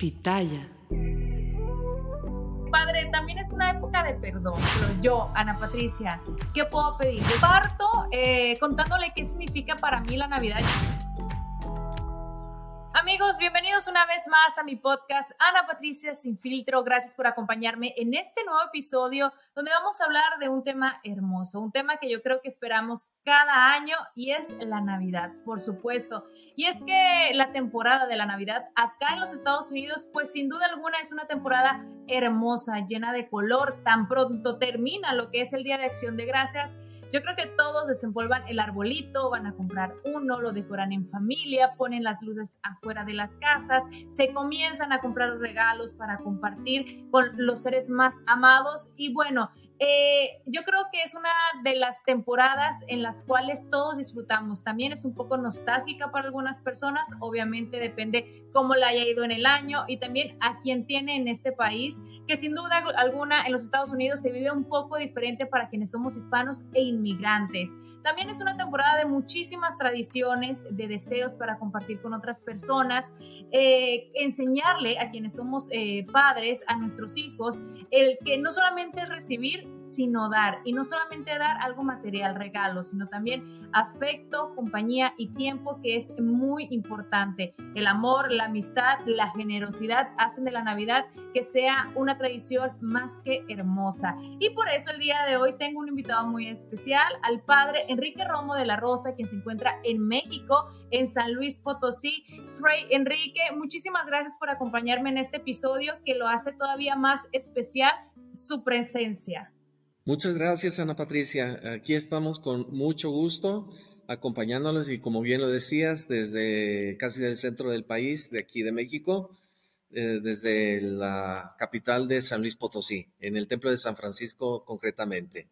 Pitaya. Padre, también es una época de perdón. Pero yo, Ana Patricia, ¿qué puedo pedir? Parto eh, contándole qué significa para mí la Navidad. Amigos, bienvenidos una vez más a mi podcast Ana Patricia Sin Filtro. Gracias por acompañarme en este nuevo episodio donde vamos a hablar de un tema hermoso, un tema que yo creo que esperamos cada año y es la Navidad, por supuesto. Y es que la temporada de la Navidad acá en los Estados Unidos, pues sin duda alguna es una temporada hermosa, llena de color. Tan pronto termina lo que es el Día de Acción de Gracias yo creo que todos desempolvan el arbolito, van a comprar uno, lo decoran en familia, ponen las luces afuera de las casas, se comienzan a comprar regalos para compartir con los seres más amados. Y bueno, eh, yo creo que es una de las temporadas en las cuales todos disfrutamos. También es un poco nostálgica para algunas personas, obviamente depende cómo la haya ido en el año y también a quien tiene en este país, que sin duda alguna en los Estados Unidos se vive un poco diferente para quienes somos hispanos e inmigrantes. También es una temporada de muchísimas tradiciones, de deseos para compartir con otras personas, eh, enseñarle a quienes somos eh, padres, a nuestros hijos, el que no solamente es recibir, sino dar. Y no solamente dar algo material, regalo, sino también afecto, compañía y tiempo, que es muy importante. El amor, la amistad, la generosidad hacen de la Navidad que sea una tradición más que hermosa. Y por eso el día de hoy tengo un invitado muy especial, al padre Enrique Romo de la Rosa, quien se encuentra en México, en San Luis Potosí. Frey Enrique, muchísimas gracias por acompañarme en este episodio que lo hace todavía más especial su presencia. Muchas gracias, Ana Patricia. Aquí estamos con mucho gusto acompañándoles y como bien lo decías, desde casi del centro del país, de aquí de México, eh, desde la capital de San Luis Potosí, en el Templo de San Francisco concretamente.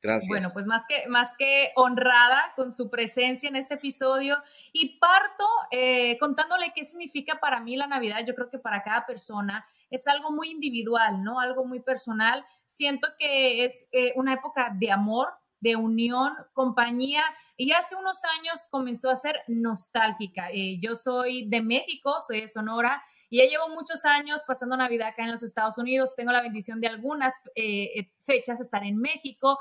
Gracias. Bueno, pues más que, más que honrada con su presencia en este episodio y parto eh, contándole qué significa para mí la Navidad. Yo creo que para cada persona es algo muy individual, ¿no? Algo muy personal. Siento que es eh, una época de amor, de unión, compañía, y hace unos años comenzó a ser nostálgica. Eh, yo soy de México, soy de Sonora, y ya llevo muchos años pasando Navidad acá en los Estados Unidos. Tengo la bendición de algunas eh, fechas estar en México,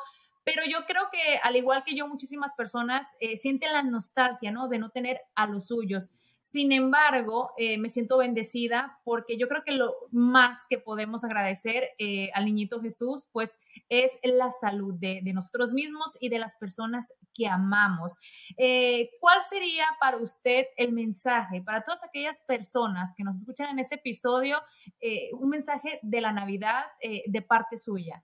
pero yo creo que al igual que yo, muchísimas personas sienten la nostalgia, ¿no? De no tener a los suyos. Sin embargo, eh, me siento bendecida porque yo creo que lo más que podemos agradecer eh, al niñito Jesús, pues es la salud de, nosotros mismos y de las personas que amamos. Eh, ¿Cuál sería para usted el mensaje para todas aquellas personas que nos escuchan en este episodio, un mensaje de la Navidad de parte suya?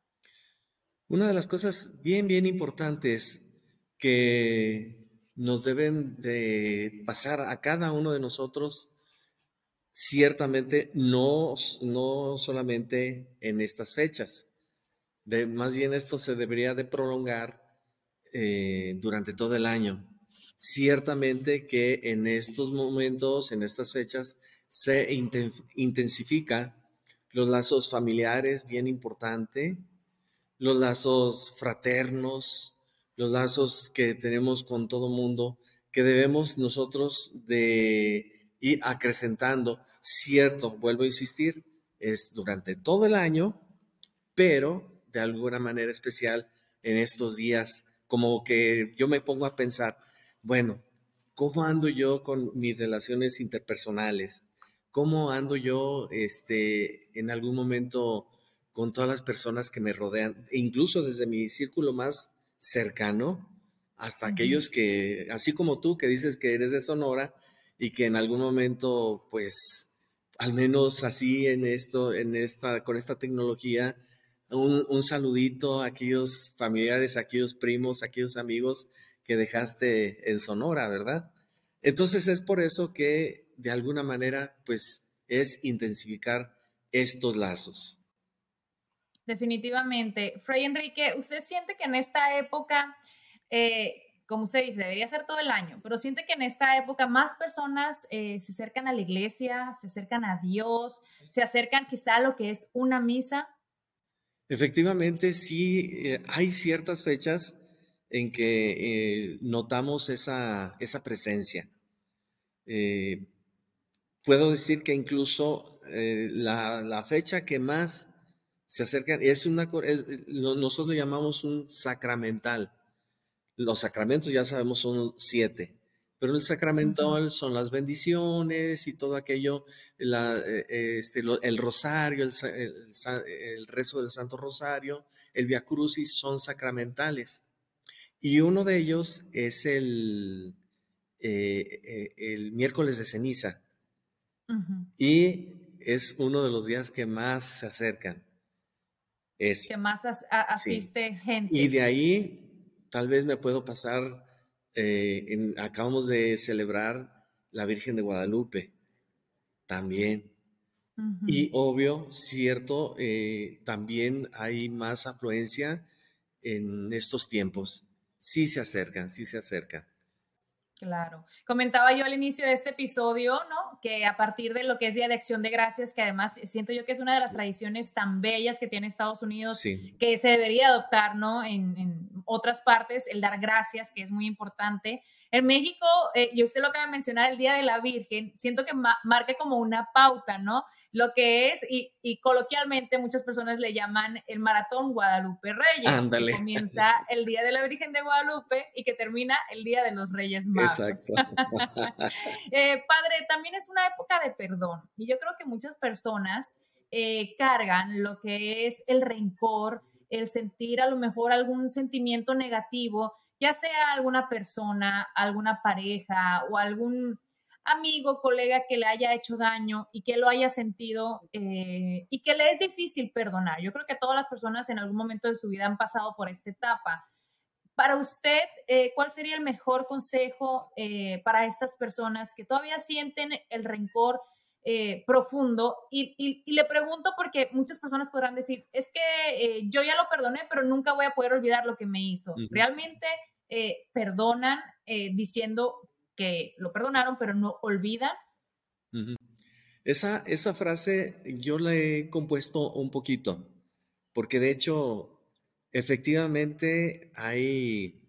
Una de las cosas bien, bien importantes que nos deben de pasar a cada uno de nosotros, ciertamente no, no solamente en estas fechas. Más bien esto se debería de prolongar eh, durante todo el año. Ciertamente que en estos momentos, en estas fechas, se intensifica los lazos familiares, bien importante, los lazos fraternos, los lazos que tenemos con todo mundo, que debemos nosotros de ir acrecentando. Cierto, vuelvo a insistir, es durante todo el año, pero de alguna manera especial en estos días como que yo me pongo a pensar, bueno, ¿cómo ando yo con mis relaciones interpersonales? ¿Cómo ando yo este, en algún momento con todas las personas que me rodean? E incluso desde mi círculo más cercano hasta aquellos que, así como tú, que dices que eres de Sonora y que en algún momento, pues, al menos así en esto, en esta, con esta tecnología, un, saludito a aquellos familiares, a aquellos primos, a aquellos amigos que dejaste en Sonora, ¿verdad? Entonces es por eso que de alguna manera, pues, es intensificar estos lazos. Definitivamente. Frey Enrique, ¿usted siente que en esta época, eh, como usted dice, debería ser todo el año, pero siente que en esta época más personas eh, se acercan a la iglesia, se acercan a Dios, se acercan quizá a lo que es una misa? Efectivamente, sí, eh, hay ciertas fechas en que notamos esa, esa presencia. puedo decir que incluso la, la fecha que más se acercan, es una, nosotros lo llamamos un sacramental. Los sacramentos ya sabemos son siete, pero el sacramental son las bendiciones y todo aquello, eh, este, el rosario, el, rezo del Santo Rosario, el Via Crucis son sacramentales. Y uno de ellos es el, eh, eh, el miércoles de ceniza. Y es uno de los días que más se acercan que más asiste gente. Y de ahí tal vez me puedo pasar, eh, acabamos de celebrar la Virgen de Guadalupe también. Y obvio, cierto, eh, también hay más afluencia en estos tiempos. Sí se acercan, sí se acercan. Claro. Comentaba yo al inicio de este episodio, ¿no? Que a partir de lo que es Día de Acción de Gracias, que además siento yo que es una de las tradiciones tan bellas que tiene Estados Unidos, que se debería adoptar, ¿no? En, en, otras partes, el dar gracias, que es muy importante. En México, eh, y usted lo acaba de mencionar, el Día de la Virgen, siento que marca como una pauta, ¿no? Lo que es, y, y, coloquialmente muchas personas le llaman el Maratón Guadalupe Reyes, que comienza el Día de la Virgen de Guadalupe y que termina el Día de los Reyes Magos. Exacto. eh, padre, también es una época de perdón, y yo creo que muchas personas eh, cargan lo que es el rencor, el sentir a lo mejor algún sentimiento negativo ya sea alguna persona, alguna pareja o algún amigo, colega que le haya hecho daño y que lo haya sentido eh, y que le es difícil perdonar. Yo creo que todas las personas en algún momento de su vida han pasado por esta etapa. Para usted, eh, ¿cuál sería el mejor consejo eh, para estas personas que todavía sienten el rencor profundo? Y, le pregunto porque muchas personas podrán decir, es que yo ya lo perdoné, pero nunca voy a poder olvidar lo que me hizo. ¿Realmente eh, perdonan eh, diciendo que lo perdonaron, pero no olvidan. esa, esa frase yo la he compuesto un poquito, porque de hecho, efectivamente hay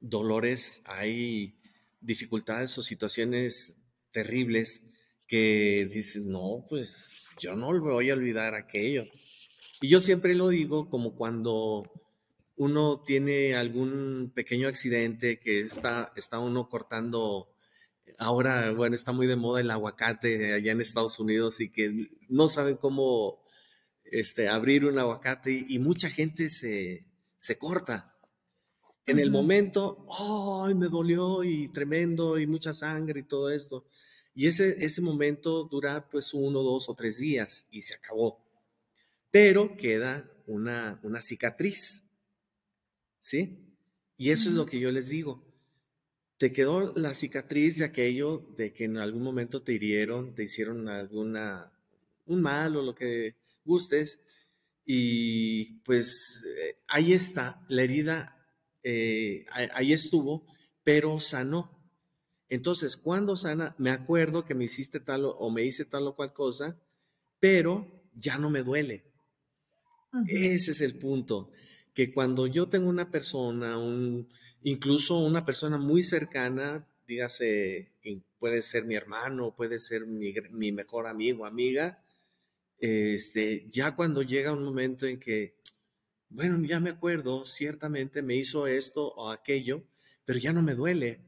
dolores, hay dificultades o situaciones terribles que dicen, no, pues yo no voy a olvidar aquello. Y yo siempre lo digo como cuando uno tiene algún pequeño accidente que está, está uno cortando, ahora, bueno, está muy de moda el aguacate allá en Estados Unidos y que no saben cómo este, abrir un aguacate y, mucha gente se, se corta. En el momento, ¡ay, me dolió! Y tremendo, y mucha sangre y todo esto. Y ese, ese momento dura pues uno, dos o tres días y se acabó. Pero queda una, una cicatriz. ¿Sí? Y eso es lo que yo les digo. Te quedó la cicatriz de aquello de que en algún momento te hirieron, te hicieron alguna, un mal o lo que gustes, y pues eh, ahí está, la herida, eh, ahí estuvo, pero sanó. Entonces, cuando sana, me acuerdo que me hiciste tal o, me hice tal o cual cosa, pero ya no me duele. Ese es el punto que cuando yo tengo una persona, un, incluso una persona muy cercana, dígase, puede ser mi hermano, puede ser mi, mi mejor amigo, amiga, este, ya cuando llega un momento en que bueno, ya me acuerdo, ciertamente me hizo esto o aquello, pero ya no me duele.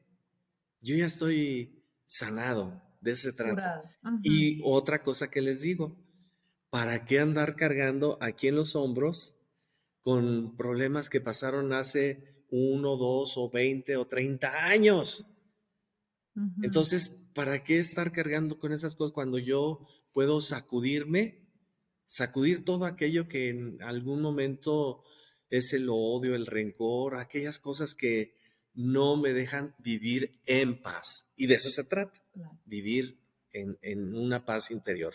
Yo ya estoy sanado, de ese trato. Y otra cosa que les digo, ¿para qué andar cargando aquí en los hombros con problemas que pasaron hace uno, dos o veinte o treinta años? Entonces, ¿para qué estar cargando con esas cosas cuando yo puedo sacudirme, sacudir todo aquello que en algún momento es el odio, el rencor, aquellas cosas que no me dejan vivir en paz? Y de eso se trata, vivir en, en una paz interior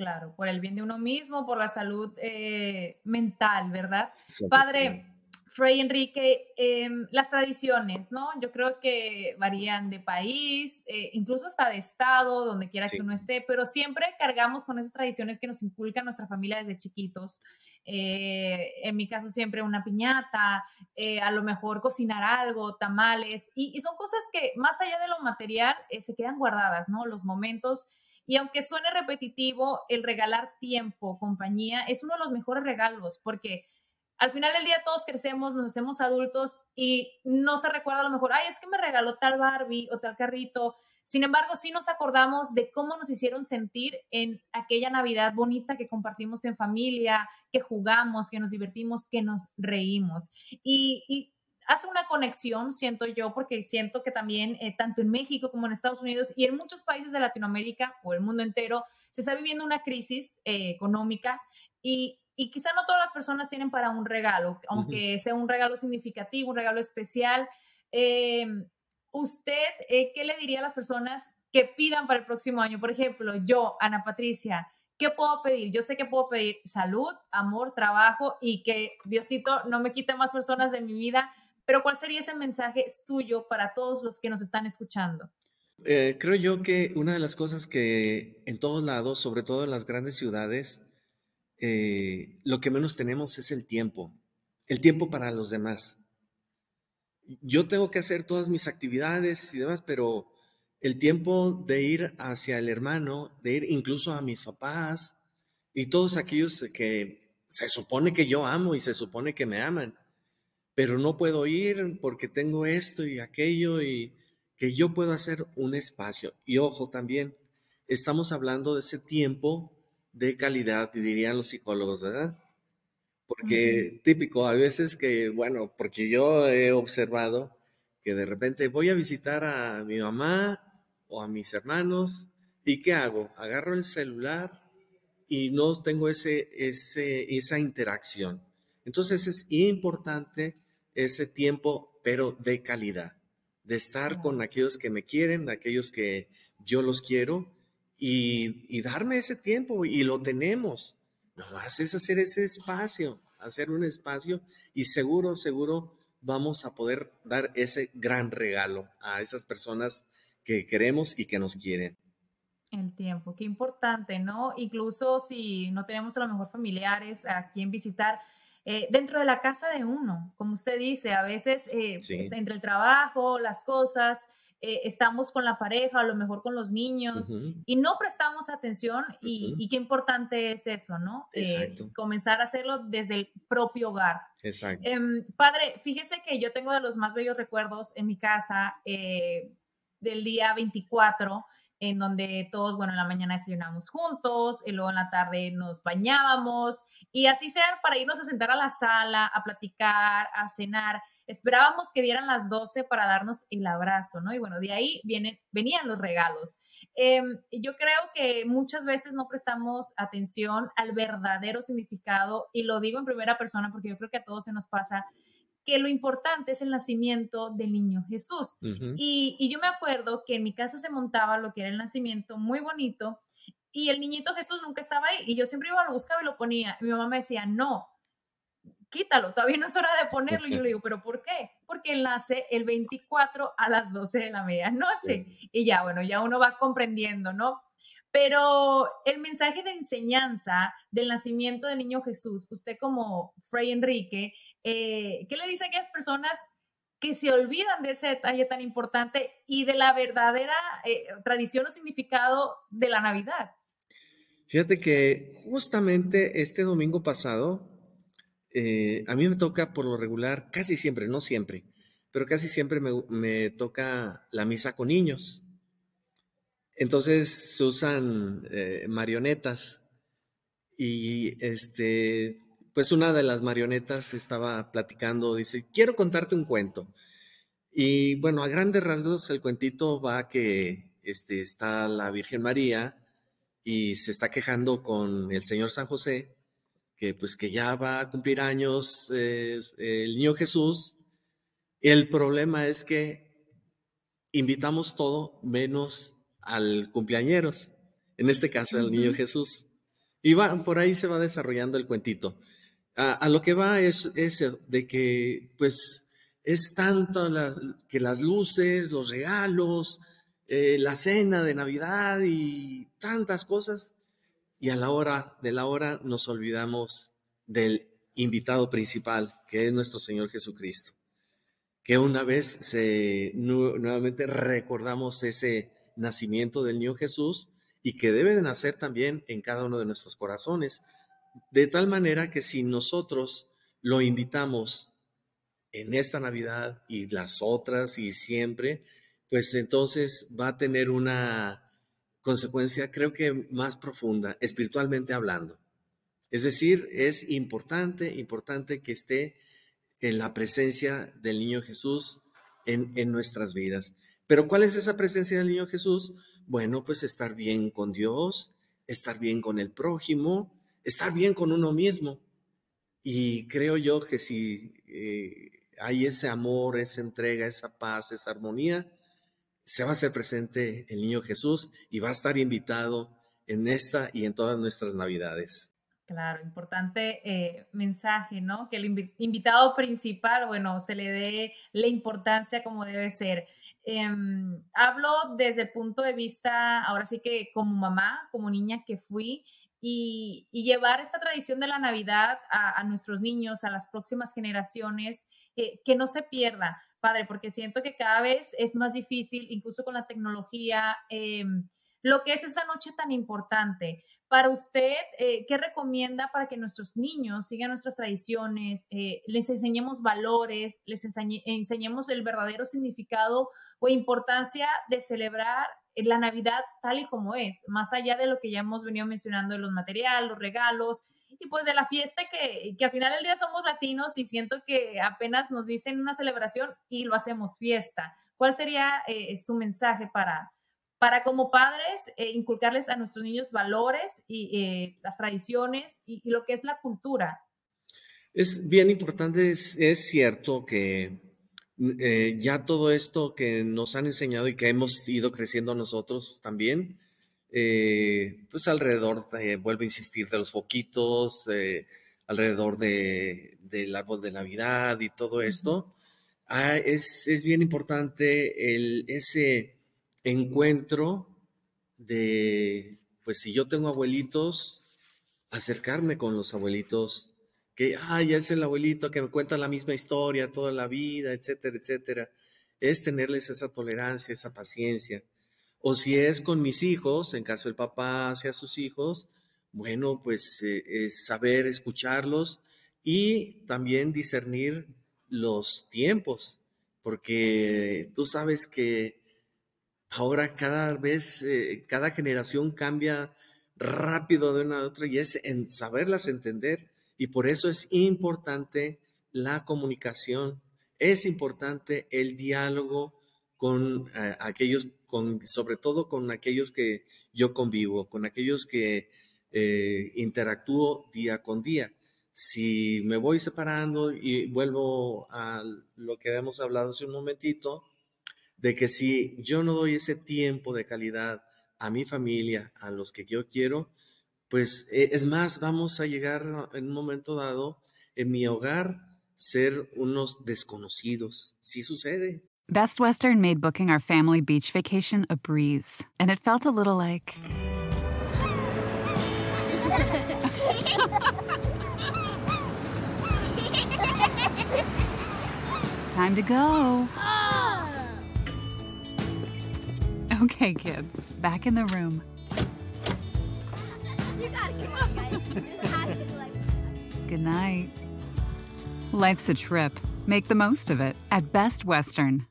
Claro, por el bien de uno mismo, por la salud eh, mental, ¿verdad? Padre, Frey Enrique, em, las tradiciones, ¿no? Yo creo que varían de país, eh, incluso hasta de estado, donde quiera que uno esté, pero siempre cargamos con esas tradiciones que nos inculca nuestra familia desde chiquitos. Eh, en mi caso siempre una piñata, a lo mejor cocinar algo, tamales, y, y, son cosas que más allá de lo material se quedan guardadas, ¿no? Los momentos y aunque suene repetitivo, el regalar tiempo, compañía, es uno de los mejores regalos porque al final del día todos crecemos, nos hacemos adultos y no se recuerda a lo mejor, ay, es que me regaló tal Barbie o tal carrito. Sin embargo, sí nos acordamos de cómo nos hicieron sentir en aquella Navidad bonita que compartimos en familia, que jugamos, que nos divertimos, que nos reímos. Y, y hace una conexión, siento yo, porque siento que también, eh, tanto en México como en Estados Unidos y en muchos países de Latinoamérica o el mundo entero, se está viviendo una crisis eh, económica y, y, quizá no todas las personas tienen para un regalo, aunque sea un regalo significativo, un regalo especial. Eh, ¿Usted qué le diría a las personas que pidan para el próximo año? Por ejemplo, yo, Ana Patricia, ¿qué puedo pedir? Yo sé que puedo pedir salud, amor, trabajo y que Diosito no me quite más personas de mi vida pero ¿cuál sería ese mensaje suyo para todos los que nos están escuchando? Eh, creo yo que una de las cosas que en todos lados, sobre todo en las grandes ciudades, eh, lo que menos tenemos es el tiempo, el tiempo para los demás. Yo tengo que hacer todas mis actividades y demás, pero el tiempo de ir hacia el hermano, de ir incluso a mis papás y todos aquellos que se supone que yo amo y se supone que me aman, pero no puedo ir porque tengo esto y aquello y que yo puedo hacer un espacio. Y ojo también, estamos hablando de ese tiempo de calidad, dirían los psicólogos, ¿verdad? Porque típico, a veces que, bueno, porque yo he observado que de repente voy a visitar a mi mamá o a mis hermanos y ¿qué hago? Agarro el celular y no tengo ese, ese, esa interacción. Entonces es importante ese tiempo, pero de calidad, de estar con aquellos que me quieren, aquellos que yo los quiero y, darme ese tiempo y lo tenemos. Nomás es hacer ese espacio, hacer un espacio y seguro, seguro vamos a poder dar ese gran regalo a esas personas que queremos y que nos quieren. El tiempo, qué importante, ¿no? Incluso si no tenemos a lo mejor familiares a quien visitar, eh, dentro de la casa de uno, como usted dice, a veces eh, entre el trabajo, las cosas, eh, estamos con la pareja, a lo mejor con los niños, y no prestamos atención, y, qué importante es eso, ¿no? comenzar a hacerlo desde el propio hogar. Exacto. Em, padre, fíjese que yo tengo de los más bellos recuerdos en mi casa del día 24 en donde todos, bueno, en la mañana desayunamos juntos, y luego en la tarde nos bañábamos, y así sea para irnos a sentar a la sala, a platicar, a cenar. Esperábamos que dieran las 12 para darnos el abrazo, ¿no? Y bueno, de ahí vienen, venían los regalos. Em, yo creo que muchas veces no prestamos atención al verdadero significado, y lo digo en primera persona porque yo creo que a todos se nos pasa que lo importante es el nacimiento del niño Jesús. y, y, yo me acuerdo que en mi casa se montaba lo que era el nacimiento muy bonito y el niñito Jesús nunca estaba ahí y yo siempre iba, lo buscaba y lo ponía. Mi mamá me decía, no, quítalo, todavía no es hora de ponerlo. Y yo le digo, ¿pero por qué? Porque él nace el 24 a las 12 de la medianoche. Y ya, bueno, ya uno va comprendiendo, ¿no? Pero el mensaje de enseñanza del nacimiento del niño Jesús, usted como Frey Enrique, eh, ¿qué le dice a aquellas personas que se olvidan de ese detalle tan importante y de la verdadera eh, tradición o significado de la Navidad? Fíjate que justamente este domingo pasado, eh, a mí me toca por lo regular, casi siempre, no siempre, pero casi siempre me, me toca la misa con niños. Entonces se usan marionetas y este pues una de las marionetas estaba platicando, dice, quiero contarte un cuento. Y bueno, a grandes rasgos el cuentito va que este, está la Virgen María y se está quejando con el Señor San José, que pues que ya va a cumplir años el niño Jesús. El problema es que invitamos todo menos al cumpleañeros, en este caso al niño Jesús. Y va, por ahí se va desarrollando el cuentito a, lo que va es, eso, de que pues es tanto que las luces, los regalos, eh, la cena de Navidad y tantas cosas, y a la hora de la hora nos olvidamos del invitado principal, que es nuestro Señor Jesucristo. Que una vez se, nuevamente recordamos ese nacimiento del niño Jesús y que debe de nacer también en cada uno de nuestros corazones, de tal manera que si nosotros lo invitamos en esta Navidad y las otras y siempre, pues entonces va a tener una consecuencia creo que más profunda, espiritualmente hablando. Es decir, es importante, importante que esté en la presencia del niño Jesús en, en, nuestras vidas. Pero ¿cuál es esa presencia del niño Jesús? Bueno, pues estar bien con Dios, estar bien con el prójimo, estar bien con uno mismo. Y creo yo que si eh, hay ese amor, esa entrega, esa paz, esa armonía, se va a hacer presente el niño Jesús y va a estar invitado en esta y en todas nuestras navidades. Claro, importante eh, mensaje, ¿no? Que el invitado principal, bueno, se le dé la importancia como debe ser. Em, hablo desde el punto de vista, ahora sí que como mamá, como niña que fui, y, llevar esta tradición de la Navidad a, nuestros niños, a las próximas generaciones, eh, que no se pierda, padre, porque siento que cada vez es más difícil, incluso con la tecnología, em, lo que es esa noche tan importante. Para usted, eh, ¿qué recomienda para que nuestros niños sigan nuestras tradiciones, eh, les enseñemos valores, les enseñemos el verdadero significado o importancia de celebrar la Navidad tal y como es, más allá de lo que ya hemos venido mencionando de los materiales, los regalos y pues de la fiesta que, que al final del día somos latinos y siento que apenas nos dicen una celebración y lo hacemos fiesta. ¿Cuál sería eh, su mensaje para, para como padres eh, inculcarles a nuestros niños valores y eh, las tradiciones y, lo que es la cultura. Es bien importante, es, cierto que eh, ya todo esto que nos han enseñado y que hemos ido creciendo nosotros también, pues alrededor, vuelvo a insistir, de los foquitos, alrededor de, del árbol de Navidad y todo esto, ah, es, es, bien importante el, ese encuentro de, pues si yo tengo abuelitos, acercarme con los abuelitos, que, ay, es el abuelito que me cuenta la misma historia toda la vida, etcétera, etcétera. Es tenerles esa tolerancia, esa paciencia. O si es con mis hijos, en caso el papá hacia sus hijos, bueno, pues eh, es saber escucharlos y también discernir los tiempos, porque tú sabes que Ahora cada vez, eh, cada generación cambia rápido de una a otra y es en saberlas entender y por eso es importante la comunicación, es importante el diálogo con eh, aquellos, con, sobre todo con aquellos que yo convivo, con aquellos que eh, interactúo día con día. Si me voy separando y vuelvo a lo que habíamos hablado hace un momentito, de que si yo no doy ese tiempo de calidad a mi familia, a los que yo quiero, pues es más, vamos a llegar en un momento dado en mi hogar ser unos desconocidos. Sí sucede. Best Western made booking our family beach vacation a breeze, and it felt a little like. Time to go. Oh. Okay, kids, back in the room. Good night. Life's a trip. Make the most of it at Best Western.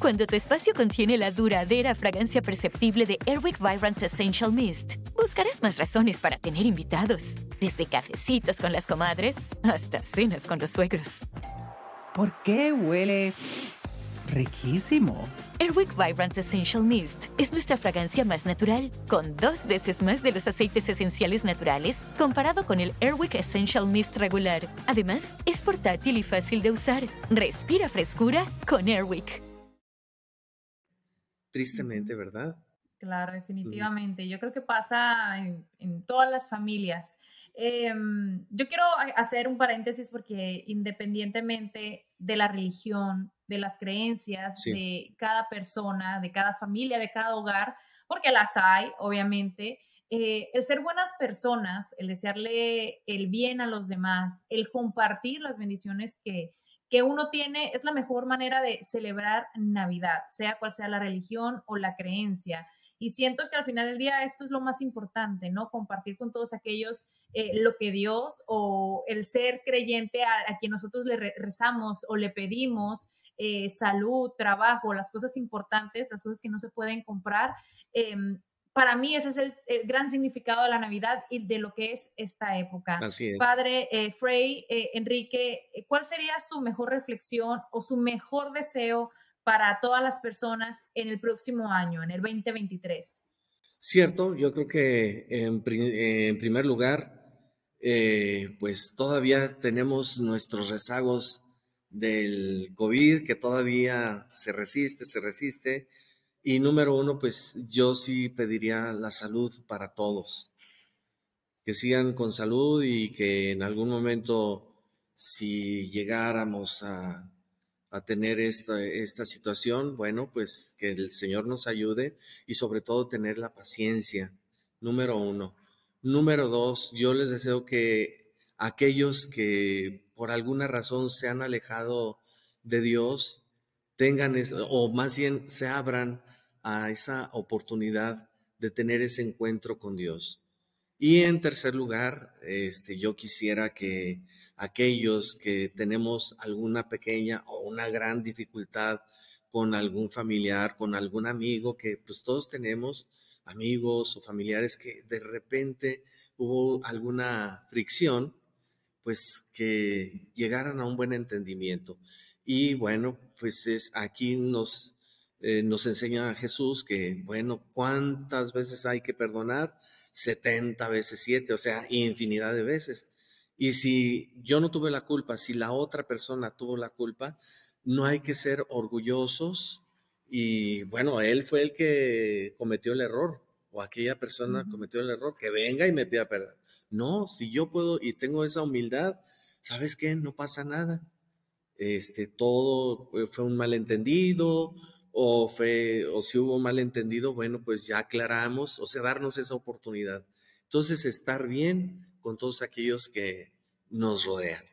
Cuando tu espacio contiene la duradera fragancia perceptible de Airwick Vibrant Essential Mist, buscarás más razones para tener invitados, desde cafecitos con las comadres hasta cenas con los suegros. ¿Por qué huele riquísimo? Airwick Vibrant Essential Mist es nuestra fragancia más natural, con dos veces más de los aceites esenciales naturales comparado con el Airwick Essential Mist regular. Además, es portátil y fácil de usar. Respira frescura con Airwick. Tristemente, ¿verdad? Claro, definitivamente. Yo creo que pasa en, en todas las familias. Em, yo quiero hacer un paréntesis porque independientemente de la religión, de las creencias de cada persona, de cada familia, de cada hogar, porque las hay, obviamente, eh, el ser buenas personas, el desearle el bien a los demás, el compartir las bendiciones que, que uno tiene, es la mejor manera de celebrar Navidad, sea cual sea la religión o la creencia. Y siento que al final del día esto es lo más importante, ¿no? Compartir con todos aquellos eh, lo que Dios o el ser creyente a, quien nosotros le rezamos o le pedimos, eh, salud, trabajo, las cosas importantes, las cosas que no se pueden comprar. Em, para mí ese es el, gran significado de la Navidad y de lo que es esta época. Así es. Padre eh, Frey, Enrique, ¿cuál sería su mejor reflexión o su mejor deseo para todas las personas en el próximo año, en el 2023? Cierto, yo creo que en, primer lugar, eh, pues todavía tenemos nuestros rezagos del COVID, que todavía se resiste, se resiste. Y número uno, pues yo sí pediría la salud para todos. Que sigan con salud y que en algún momento, si llegáramos a a tener esta, esta situación, bueno, pues que el Señor nos ayude y sobre todo tener la paciencia, número uno. Número dos, yo les deseo que aquellos que por alguna razón se han alejado de Dios tengan, o más bien se abran a esa oportunidad de tener ese encuentro con Dios. Y en tercer lugar, este, yo quisiera que aquellos que tenemos alguna pequeña o una gran dificultad con algún familiar, con algún amigo, que pues todos tenemos amigos o familiares que de repente hubo alguna fricción, pues que llegaran a un buen entendimiento. Y bueno, pues es aquí nos, eh, nos enseña Jesús que, bueno, cuántas veces hay que perdonar 70 veces 7, o sea, infinidad de veces. Y si yo no tuve la culpa, si la otra persona tuvo la culpa, no hay que ser orgullosos y bueno, él fue el que cometió el error o aquella persona cometió el error, que venga y me pida perdón. No, si yo puedo y tengo esa humildad, ¿sabes qué? No pasa nada. Este, todo fue un malentendido, o, fue, o si hubo malentendido, bueno, pues ya aclaramos, o sea, darnos esa oportunidad. Entonces, estar bien con todos aquellos que nos rodean.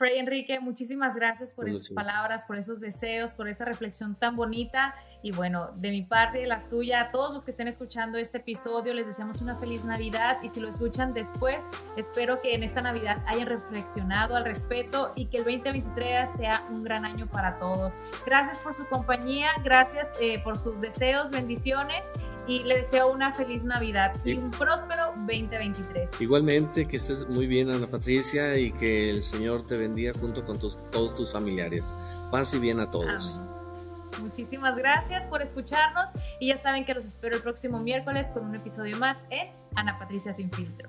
Frey Enrique, muchísimas gracias por esas palabras, por esos deseos, por esa reflexión tan bonita. Y bueno, de mi parte y de la suya, a todos los que estén escuchando este episodio, les deseamos una feliz Navidad. Y si lo escuchan después, espero que en esta Navidad hayan reflexionado al respeto y que el 2023 sea un gran año para todos. Gracias por su compañía, gracias eh, por sus deseos, bendiciones y le deseo una feliz Navidad y, un próspero 2023. Igualmente, que estés muy bien, Ana Patricia, y que el Señor te bendiga junto con todos tus familiares. Paz y bien a todos. Muchísimas gracias por escucharnos y ya saben que los espero el próximo miércoles con un episodio más en Ana Patricia Sin Filtro.